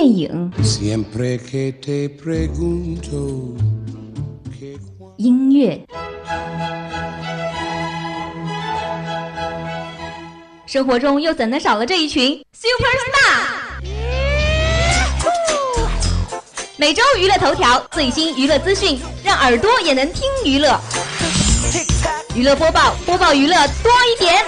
电影、音乐。生活中又怎能少了这一群 super star？每周娱乐头条，最新娱乐资讯，让耳朵也能听娱乐。娱乐播报，播报娱乐多一点。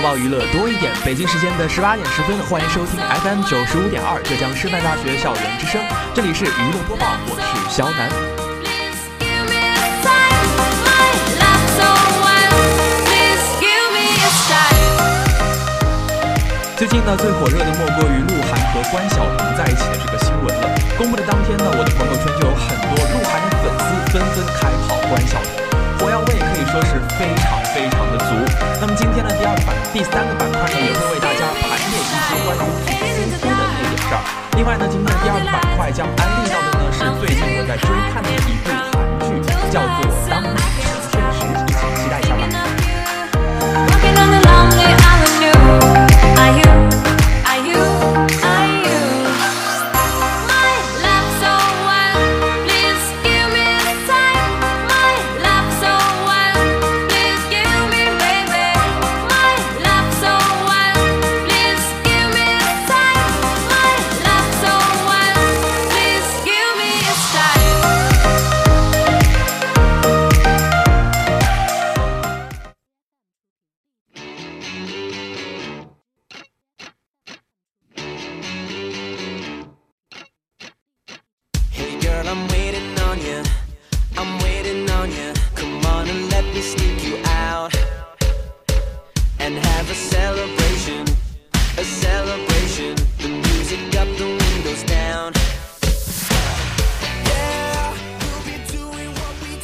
播报娱乐多一点，北京时间的十八点十分，欢迎收听 FM 九十五点二浙江师范大学校园之声，这里是娱乐播报，我是肖楠。最近呢，最火热的莫过于鹿晗和关晓彤在一起的这个新闻了。公布的当天呢，我的朋友圈就有很多鹿晗的粉丝纷纷开跑关晓彤。火药味可以说是非常非常的足。那么今天的第二个板、第三个板块呢，也会为大家盘点一些关于粉丝的那点事儿。另外呢，今天的第二个板块将安利到的呢是最近我在追看的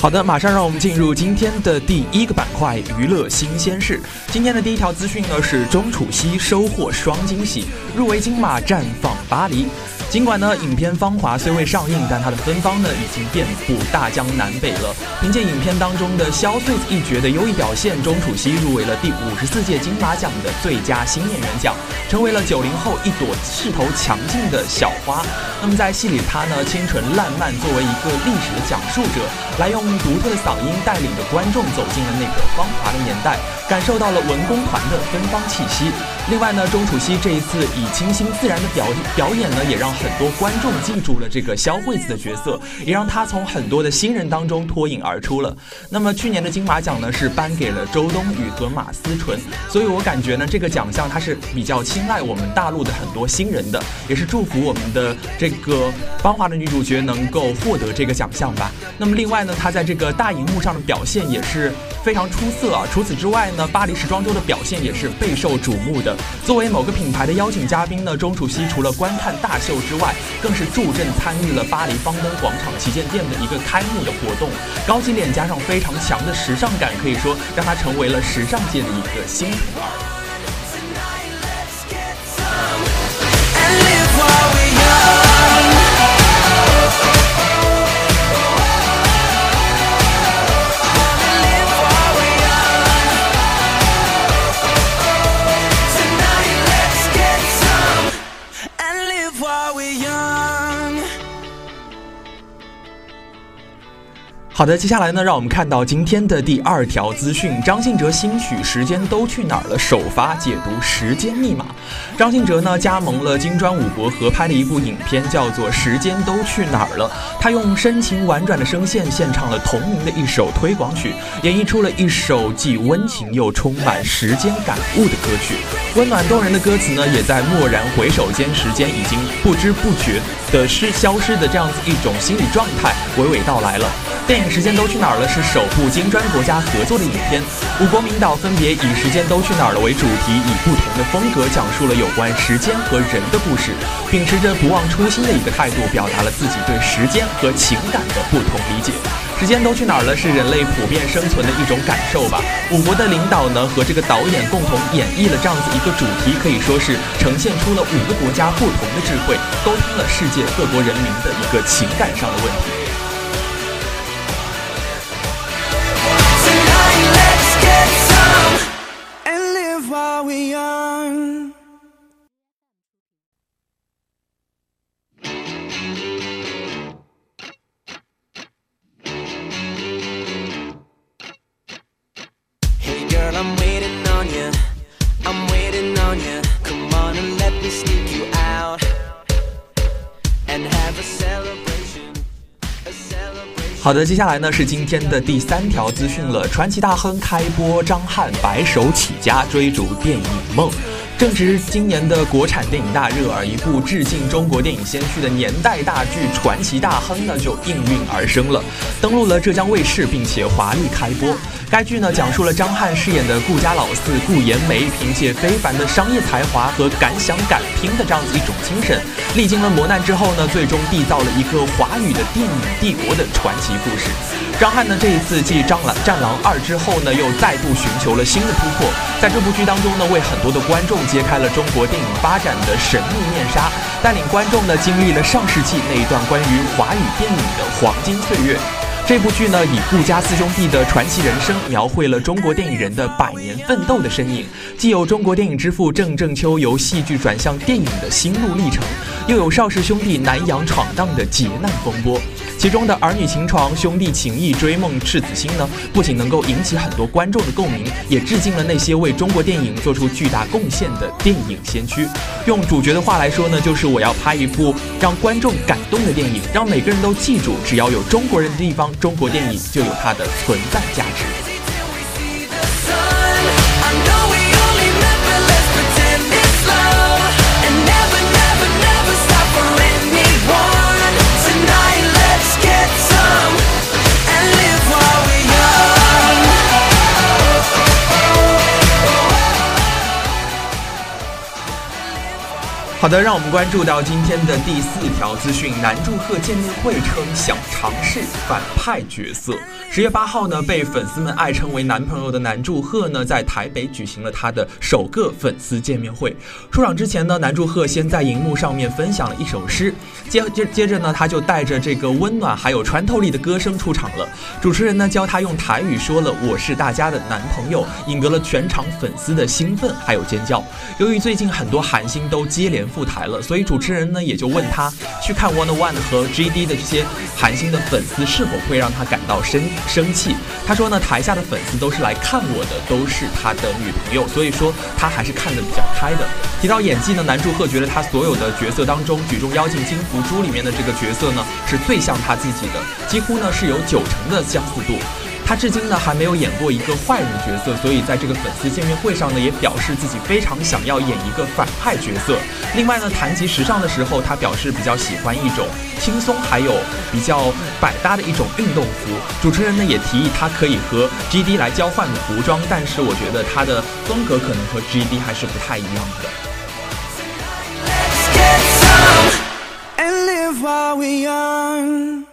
好的，马上让我们进入今天的第一个板块——娱乐新鲜事。今天的第一条资讯呢是钟楚曦收获双惊喜，入围金马绽放巴黎。尽管呢，影片《芳华》虽未上映，但它的芬芳呢已经遍布大江南北了。凭借影片当中的萧穗子一角的优异表现，钟楚曦入围了第五十四届金马奖的最佳新演员奖，成为了九零后一朵势头强劲的小花。那么在戏里，她呢清纯烂漫，作为一个历史的讲述者，来用独特的嗓音带领着观众走进了那个芳华的年代，感受到了文工团的芬芳气息。另外呢，钟楚曦这一次以清新自然的表表演呢，也让很多观众记住了这个肖惠子的角色，也让她从很多的新人当中脱颖而出了。那么去年的金马奖呢，是颁给了周冬雨和马思纯，所以我感觉呢，这个奖项它是比较青睐我们大陆的很多新人的，也是祝福我们的这个芳华的女主角能够获得这个奖项吧。那么另外呢，她在这个大荧幕上的表现也是非常出色啊。除此之外呢，巴黎时装周的表现也是备受瞩目的。作为某个品牌的邀请嘉宾呢，钟楚曦除了观看大秀之外，更是助阵参与了巴黎方登广场旗舰店的一个开幕的活动。高级脸加上非常强的时尚感，可以说让她成为了时尚界的一个新宠儿。好的，接下来呢，让我们看到今天的第二条资讯：张信哲新曲《时间都去哪儿了》首发解读时间密码。张信哲呢加盟了金砖五国合拍的一部影片，叫做《时间都去哪儿了》。他用深情婉转的声线献唱了同名的一首推广曲，演绎出了一首既温情又充满时间感悟的歌曲。温暖动人的歌词呢，也在蓦然回首间，时间已经不知不觉的失消失的这样子一种心理状态娓娓道来了。电影《时间都去哪儿了》是首部金砖国家合作的影片，五国名导分别以《时间都去哪儿了》为主题，以不同的风格讲述了有关时间和人的故事，秉持着不忘初心的一个态度，表达了自己对时间和情感的不同理解。时间都去哪儿了？是人类普遍生存的一种感受吧。五国的领导呢和这个导演共同演绎了这样子一个主题，可以说是呈现出了五个国家不同的智慧，沟通了世界各国人民的一个情感上的问题。we are. 好的，接下来呢是今天的第三条资讯了。传奇大亨开播，张翰白手起家追逐电影梦。正值今年的国产电影大热，而一部致敬中国电影先驱的年代大剧《传奇大亨》呢就应运而生了，登陆了浙江卫视，并且华丽开播。该剧呢讲述了张翰饰演的顾家老四顾延梅，凭借非凡的商业才华和敢想敢拼的这样子一种精神，历经了磨难之后呢，最终缔造了一个华语的电影帝国的传奇故事。张翰呢这一次继《张狼战狼二》之后呢，又再度寻求了新的突破，在这部剧当中呢，为很多的观众。揭开了中国电影发展的神秘面纱，带领观众呢经历了上世纪那一段关于华语电影的黄金岁月。这部剧呢以顾家四兄弟的传奇人生，描绘了中国电影人的百年奋斗的身影，既有中国电影之父郑正秋由戏剧转向电影的心路历程，又有邵氏兄弟南洋闯荡的劫难风波。其中的儿女情长、兄弟情谊、追梦赤子心呢，不仅能够引起很多观众的共鸣，也致敬了那些为中国电影做出巨大贡献的电影先驱。用主角的话来说呢，就是我要拍一部让观众感动的电影，让每个人都记住，只要有中国人的地方，中国电影就有它的存在价值。好的，让我们关注到今天的第四条资讯。南柱赫见面会称想尝试反派角色。十月八号呢，被粉丝们爱称为男朋友的南柱赫呢，在台北举行了他的首个粉丝见面会。出场之前呢，南柱赫先在荧幕上面分享了一首诗，接接接着呢，他就带着这个温暖还有穿透力的歌声出场了。主持人呢教他用台语说了“我是大家的男朋友”，引得了全场粉丝的兴奋还有尖叫。由于最近很多韩星都接连。赴台了，所以主持人呢也就问他去看 One One 和 GD 的这些韩星的粉丝是否会让他感到生生气。他说呢，台下的粉丝都是来看我的，都是他的女朋友，所以说他还是看得比较开的。提到演技呢，南柱赫觉得他所有的角色当中，《举重妖精金福珠》里面的这个角色呢是最像他自己的，几乎呢是有九成的相似度。他至今呢还没有演过一个坏人角色，所以在这个粉丝见面会上呢，也表示自己非常想要演一个反派角色。另外呢，谈及时尚的时候，他表示比较喜欢一种轻松还有比较百搭的一种运动服。主持人呢也提议他可以和 GD 来交换服装，但是我觉得他的风格可能和 GD 还是不太一样的。and live while we are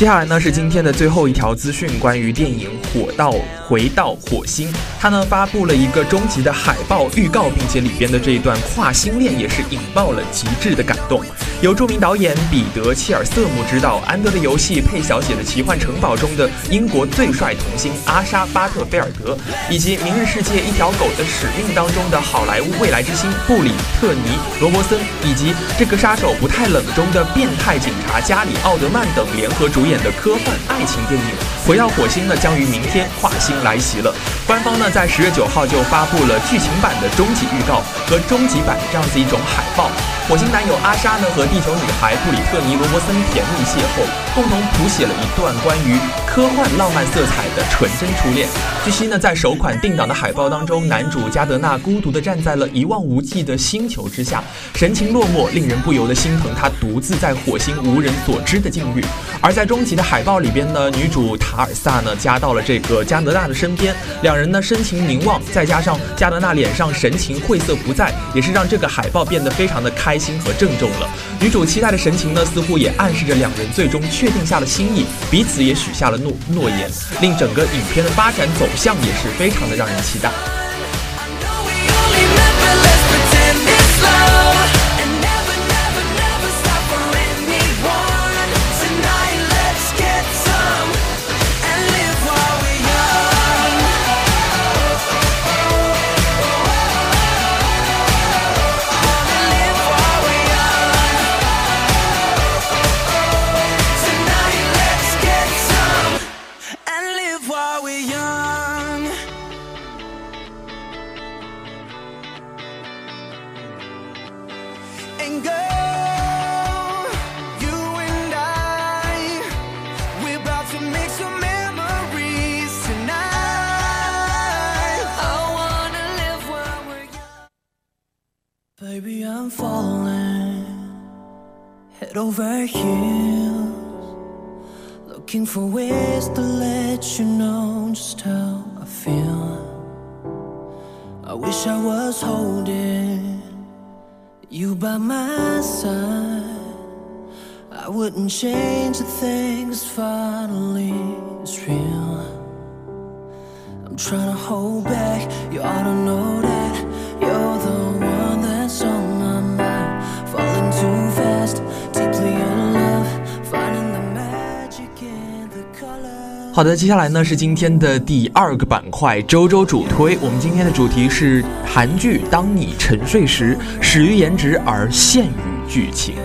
接下来呢是今天的最后一条资讯，关于电影《火到回到火星》，它呢发布了一个终极的海报预告，并且里边的这一段跨星恋也是引爆了极致的感动。由著名导演彼得切尔瑟姆执导，《安德的游戏》佩小姐的奇幻城堡中的英国最帅童星阿莎巴特菲尔德，以及《明日世界一条狗的使命》当中的好莱坞未来之星布里特尼罗伯森，以及这个杀手不太冷中的变态警察加里奥德曼等联合主演。演的科幻爱情电影《回到火星》呢，将于明天跨星来袭了。官方呢在十月九号就发布了剧情版的终极预告和终极版的这样子一种海报。火星男友阿莎呢和地球女孩布里特尼罗伯森甜蜜邂逅，共同谱写了一段关于科幻浪漫色彩的纯真初恋。据悉呢，在首款定档的海报当中，男主加德纳孤独地站在了一望无际的星球之下，神情落寞，令人不由得心疼他独自在火星无人所知的境遇。而在中终极的海报里边呢，女主塔尔萨呢加到了这个加德纳的身边，两人呢深情凝望，再加上加德纳脸上神情晦涩不在，也是让这个海报变得非常的开心和郑重了。女主期待的神情呢，似乎也暗示着两人最终确定下了心意，彼此也许下了诺诺言，令整个影片的发展走向也是非常的让人期待。Over heels, looking for ways to let you know just how I feel. I wish I was holding you by my side. I wouldn't change the things finally it's real. I'm trying to hold back, you ought to know that you're the 好的，接下来呢是今天的第二个板块周周主推。我们今天的主题是韩剧《当你沉睡时》，始于颜值而陷于剧情。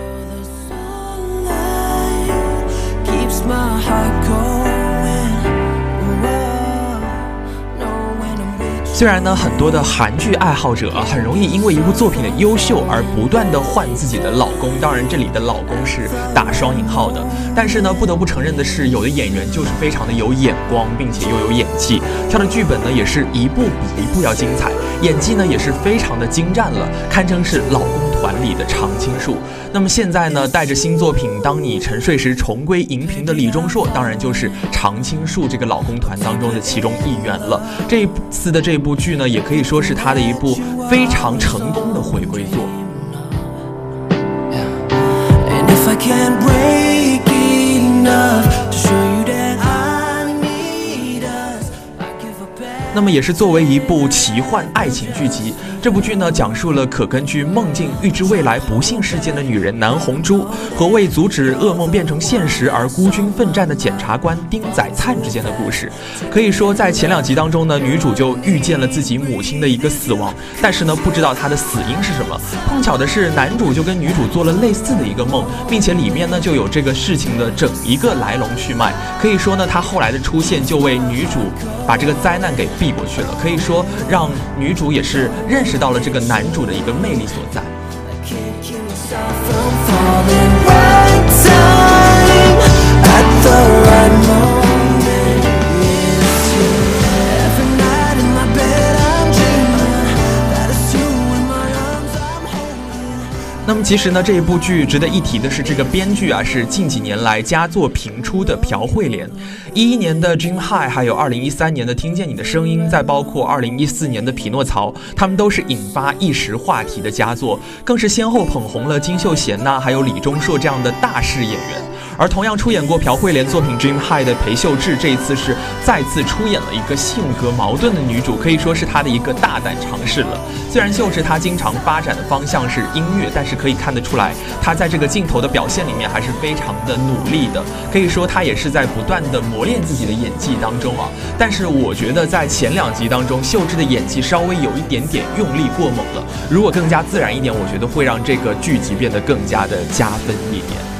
虽然呢，很多的韩剧爱好者啊，很容易因为一部作品的优秀而不断的换自己的老当然，这里的老公是打双引号的。但是呢，不得不承认的是，有的演员就是非常的有眼光，并且又有演技，挑的剧本呢也是一部比一部要精彩，演技呢也是非常的精湛了，堪称是老公团里的常青树。那么现在呢，带着新作品《当你沉睡时》重归荧屏的李钟硕，当然就是常青树这个老公团当中的其中一员了。这一次的这部剧呢，也可以说是他的一部非常成功的回归作。那么也是作为一部奇幻爱情剧集，这部剧呢讲述了可根据梦境预知未来不幸事件的女人南红珠和为阻止噩梦变成现实而孤军奋战的检察官丁载灿之间的故事。可以说，在前两集当中呢，女主就遇见了自己母亲的一个死亡，但是呢，不知道她的死因是什么。碰巧的是，男主就跟女主做了类似的一个梦，并且里面呢就有这个事情的整一个来龙去脉。可以说呢，他后来的出现就为女主把这个灾难给。避过去了，可以说让女主也是认识知道了这个男主的一个魅力所在。那么其实呢，这一部剧值得一提的是，这个编剧啊是近几年来佳作频出的朴惠莲。一一年的《Dream High》，还有二零一三年的《听见你的声音》，再包括二零一四年的《匹诺曹》，他们都是引发一时话题的佳作，更是先后捧红了金秀贤呐，还有李钟硕这样的大势演员。而同样出演过朴慧莲作品《Dream High》的裴秀智，这一次是再次出演了一个性格矛盾的女主，可以说是她的一个大胆尝试了。虽然秀智她经常发展的方向是音乐，但是可以看得出来，她在这个镜头的表现里面还是非常的努力的。可以说她也是在不断的磨练自己的演技当中啊。但是我觉得在前两集当中，秀智的演技稍微有一点点用力过猛了。如果更加自然一点，我觉得会让这个剧集变得更加的加分一点。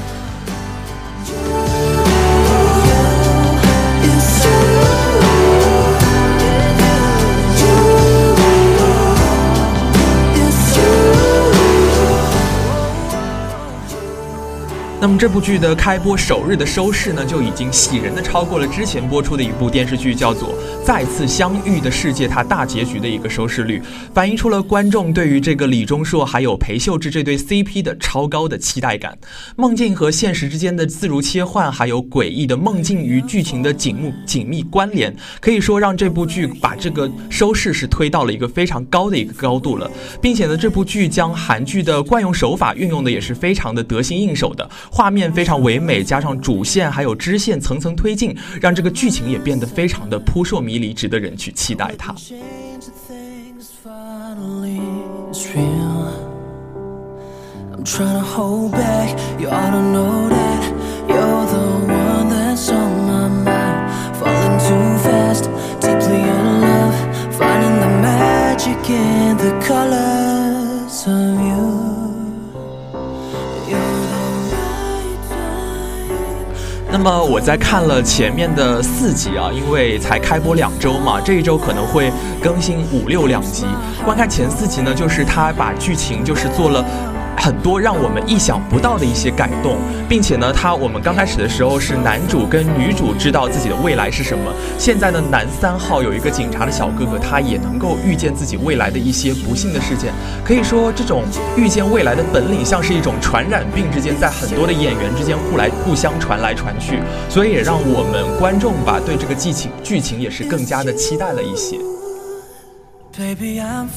那么这部剧的开播首日的收视呢，就已经喜人的超过了之前播出的一部电视剧，叫做《再次相遇的世界》它大结局的一个收视率，反映出了观众对于这个李钟硕还有裴秀智这对 CP 的超高的期待感。梦境和现实之间的自如切换，还有诡异的梦境与剧情的紧密紧密关联，可以说让这部剧把这个收视是推到了一个非常高的一个高度了，并且呢，这部剧将韩剧的惯用手法运用的也是非常的得心应手的。画面非常唯美，加上主线还有支线层层推进，让这个剧情也变得非常的扑朔迷离，值得人去期待它。么我在看了前面的四集啊，因为才开播两周嘛，这一周可能会更新五六两集。观看前四集呢，就是他把剧情就是做了。很多让我们意想不到的一些改动，并且呢，他我们刚开始的时候是男主跟女主知道自己的未来是什么，现在呢，男三号有一个警察的小哥哥，他也能够预见自己未来的一些不幸的事件。可以说，这种预见未来的本领像是一种传染病之间，在很多的演员之间互来互相传来传去，所以也让我们观众吧对这个剧情剧情也是更加的期待了一些。Baby, I'm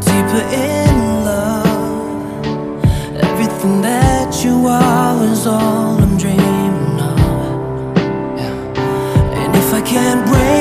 deeper in is all I'm dreaming of. Yeah. And if I can't break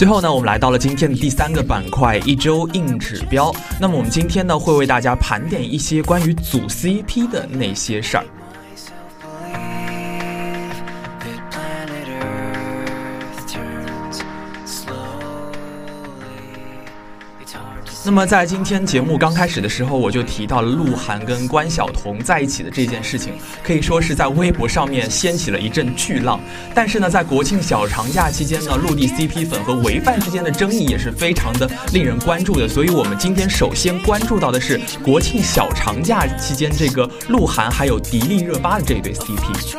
最后呢，我们来到了今天的第三个板块——一周硬指标。那么我们今天呢，会为大家盘点一些关于组 CP 的那些事儿。那么在今天节目刚开始的时候，我就提到了鹿晗跟关晓彤在一起的这件事情，可以说是在微博上面掀起了一阵巨浪。但是呢，在国庆小长假期间呢，陆地 CP 粉和唯范之间的争议也是非常的令人关注的。所以我们今天首先关注到的是国庆小长假期间这个鹿晗还有迪丽热巴的这一对 CP。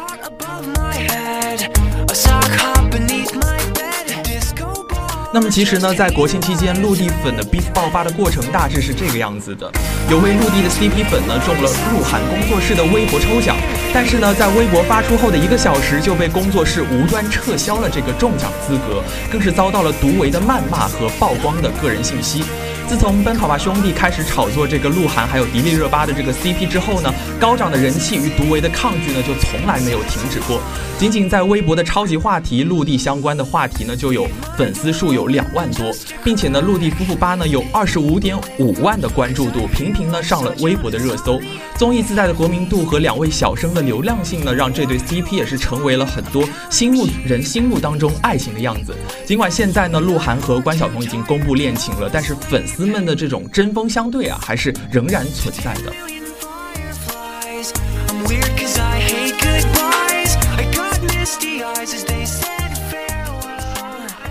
那么其实呢，在国庆期间，陆地粉的 beef 爆发的过程大致是这个样子的：有位陆地的 CP 粉呢中了鹿晗工作室的微博抽奖，但是呢，在微博发出后的一个小时就被工作室无端撤销了这个中奖资格，更是遭到了毒唯的谩骂和曝光的个人信息。自从《奔跑吧兄弟》开始炒作这个鹿晗还有迪丽热巴的这个 CP 之后呢，高涨的人气与毒唯的抗拒呢就从来没有停止过。仅仅在微博的超级话题陆地相关的话题呢，就有粉丝数有有两万多，并且呢，陆地夫妇八呢有二十五点五万的关注度，频频呢上了微博的热搜。综艺自带的国民度和两位小生的流量性呢，让这对 CP 也是成为了很多心目人心目当中爱情的样子。尽管现在呢，鹿晗和关晓彤已经公布恋情了，但是粉丝。们的这种针锋相对啊，还是仍然存在的。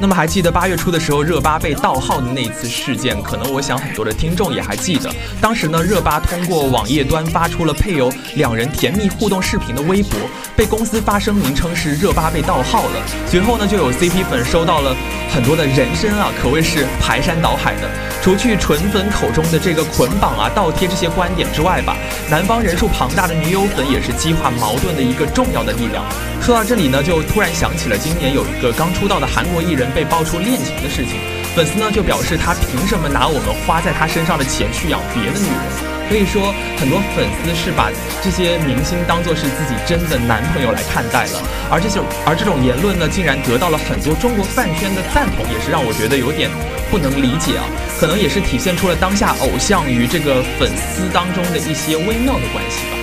那么还记得八月初的时候，热巴被盗号的那一次事件，可能我想很多的听众也还记得。当时呢，热巴通过网页端发出了配有两人甜蜜互动视频的微博，被公司发声明称是热巴被盗号了。随后呢，就有 CP 粉收到了很多的人参啊，可谓是排山倒海的。除去纯粉口中的这个捆绑啊、倒贴这些观点之外吧，男方人数庞大的女友粉也是激化矛盾的一个重要的力量。说到这里呢，就突然想起了今年有一个刚出道的韩国艺人被爆出恋情的事情，粉丝呢就表示他凭什么拿我们花在他身上的钱去养别的女人？可以说，很多粉丝是把这些明星当做是自己真的男朋友来看待了，而这些而这种言论呢，竟然得到了很多中国饭圈的赞同，也是让我觉得有点不能理解啊。可能也是体现出了当下偶像与这个粉丝当中的一些微妙的关系吧。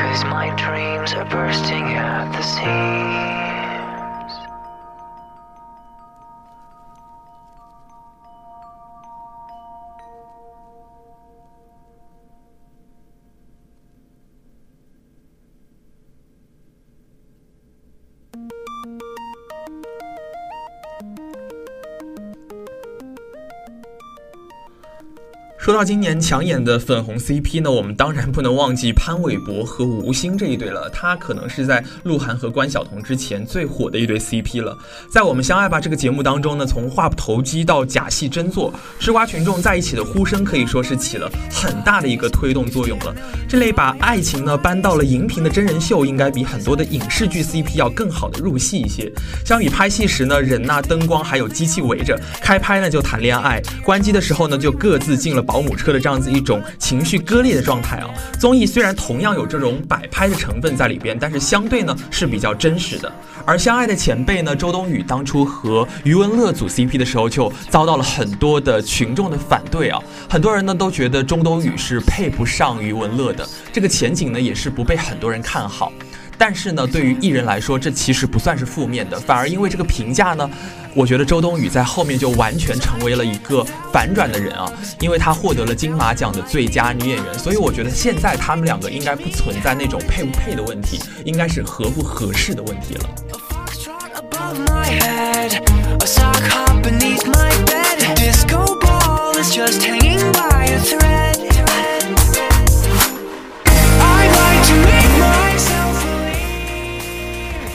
Because my dreams are bursting at the seams 说到今年抢眼的粉红 CP 呢，我们当然不能忘记潘玮柏和吴昕这一对了。他可能是在鹿晗和关晓彤之前最火的一对 CP 了。在我们相爱吧这个节目当中呢，从话不投机到假戏真做，吃瓜群众在一起的呼声可以说是起了很大的一个推动作用了。这类把爱情呢搬到了荧屏的真人秀，应该比很多的影视剧 CP 要更好的入戏一些。相比拍戏时呢，人呐灯光还有机器围着，开拍呢就谈恋爱，关机的时候呢就各自进了。保姆车的这样子一种情绪割裂的状态啊，综艺虽然同样有这种摆拍的成分在里边，但是相对呢是比较真实的。而相爱的前辈呢，周冬雨当初和余文乐组 CP 的时候，就遭到了很多的群众的反对啊，很多人呢都觉得周冬雨是配不上余文乐的，这个前景呢也是不被很多人看好。但是呢，对于艺人来说，这其实不算是负面的，反而因为这个评价呢，我觉得周冬雨在后面就完全成为了一个反转的人啊，因为她获得了金马奖的最佳女演员，所以我觉得现在他们两个应该不存在那种配不配的问题，应该是合不合适的问题了。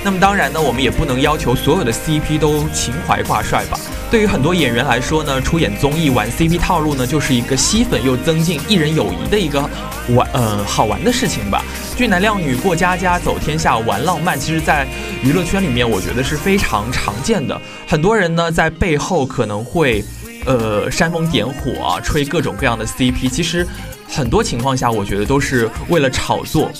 那么当然呢，我们也不能要求所有的 CP 都情怀挂帅吧。对于很多演员来说呢，出演综艺玩 CP 套路呢，就是一个吸粉又增进艺人友谊的一个玩呃好玩的事情吧。俊男靓女过家家走天下玩浪漫，其实，在娱乐圈里面，我觉得是非常常见的。很多人呢，在背后可能会呃煽风点火啊，吹各种各样的 CP。其实很多情况下，我觉得都是为了炒作。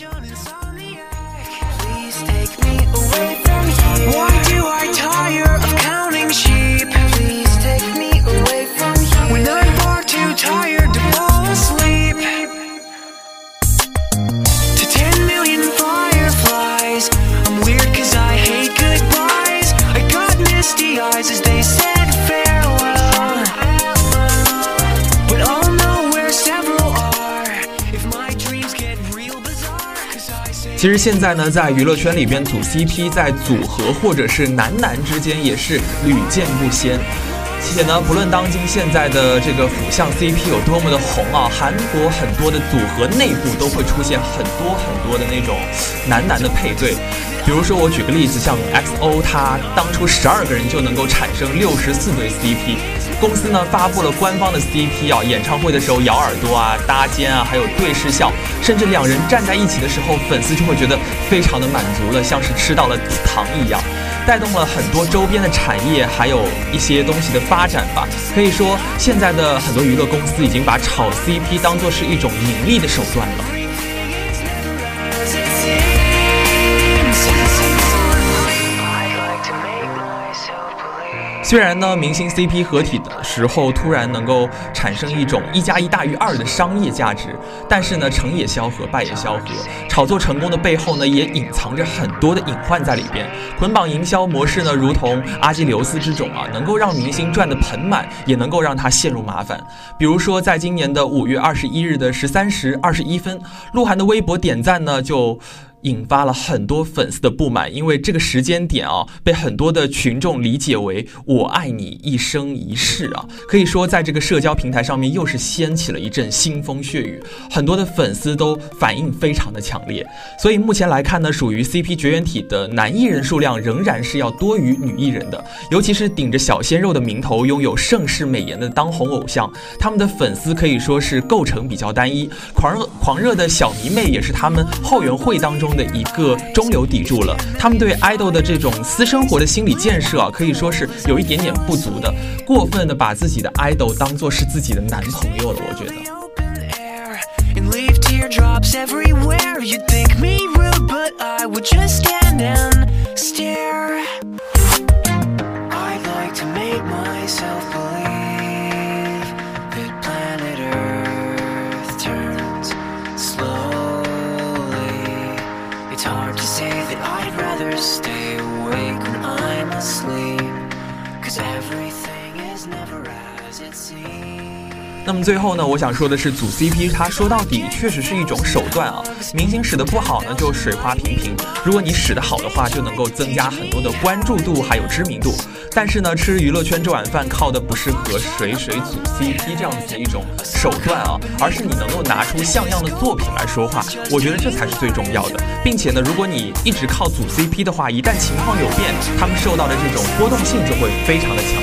其实现在呢，在娱乐圈里边组 CP，在组合或者是男男之间也是屡见不鲜。且呢，不论当今现在的这个腐向 CP 有多么的红啊，韩国很多的组合内部都会出现很多很多的那种男男的配对。比如说，我举个例子，像 XO，他当初十二个人就能够产生六十四对 CP。公司呢发布了官方的 CP 啊，演唱会的时候咬耳朵啊、搭肩啊，还有对视笑，甚至两人站在一起的时候，粉丝就会觉得非常的满足了，像是吃到了糖一样，带动了很多周边的产业，还有一些东西的发展吧。可以说，现在的很多娱乐公司已经把炒 CP 当做是一种盈利的手段了。虽然呢，明星 CP 合体的时候突然能够产生一种一加一大于二的商业价值，但是呢，成也萧何，败也萧何。炒作成功的背后呢，也隐藏着很多的隐患在里边。捆绑营销模式呢，如同阿基琉斯之踵啊，能够让明星赚得盆满，也能够让他陷入麻烦。比如说，在今年的五月二十一日的十三时二十一分，鹿晗的微博点赞呢就。引发了很多粉丝的不满，因为这个时间点啊，被很多的群众理解为“我爱你一生一世”啊，可以说在这个社交平台上面又是掀起了一阵腥风血雨，很多的粉丝都反应非常的强烈。所以目前来看呢，属于 CP 绝缘体的男艺人数量仍然是要多于女艺人的，尤其是顶着小鲜肉的名头，拥有盛世美颜的当红偶像，他们的粉丝可以说是构成比较单一，狂热狂热的小迷妹也是他们后援会当中的一个中流砥柱了。他们对 idol 的这种私生活的心理建设啊，可以说是有一点点不足的，过分的把自己的 idol 当做是自己的男朋友了，我觉得。最后呢，我想说的是，组 CP 它说到底确实是一种手段啊。明星使得不好呢，就水花平平；如果你使得好的话，就能够增加很多的关注度还有知名度。但是呢，吃娱乐圈这碗饭靠的不是和谁谁组 CP 这样子的一种手段啊，而是你能够拿出像样的作品来说话。我觉得这才是最重要的。并且呢，如果你一直靠组 CP 的话，一旦情况有变，他们受到的这种波动性就会非常的强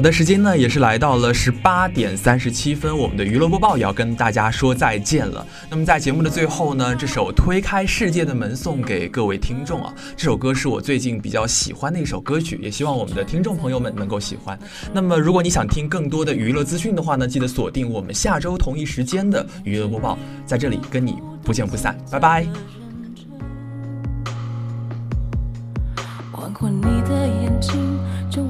好的，时间呢也是来到了十八点三十七分，我们的娱乐播报也要跟大家说再见了。那么在节目的最后呢，这首《推开世界的门》送给各位听众啊，这首歌是我最近比较喜欢的一首歌曲，也希望我们的听众朋友们能够喜欢。那么如果你想听更多的娱乐资讯的话呢，记得锁定我们下周同一时间的娱乐播报，在这里跟你不见不散，拜拜。过你的眼睛，就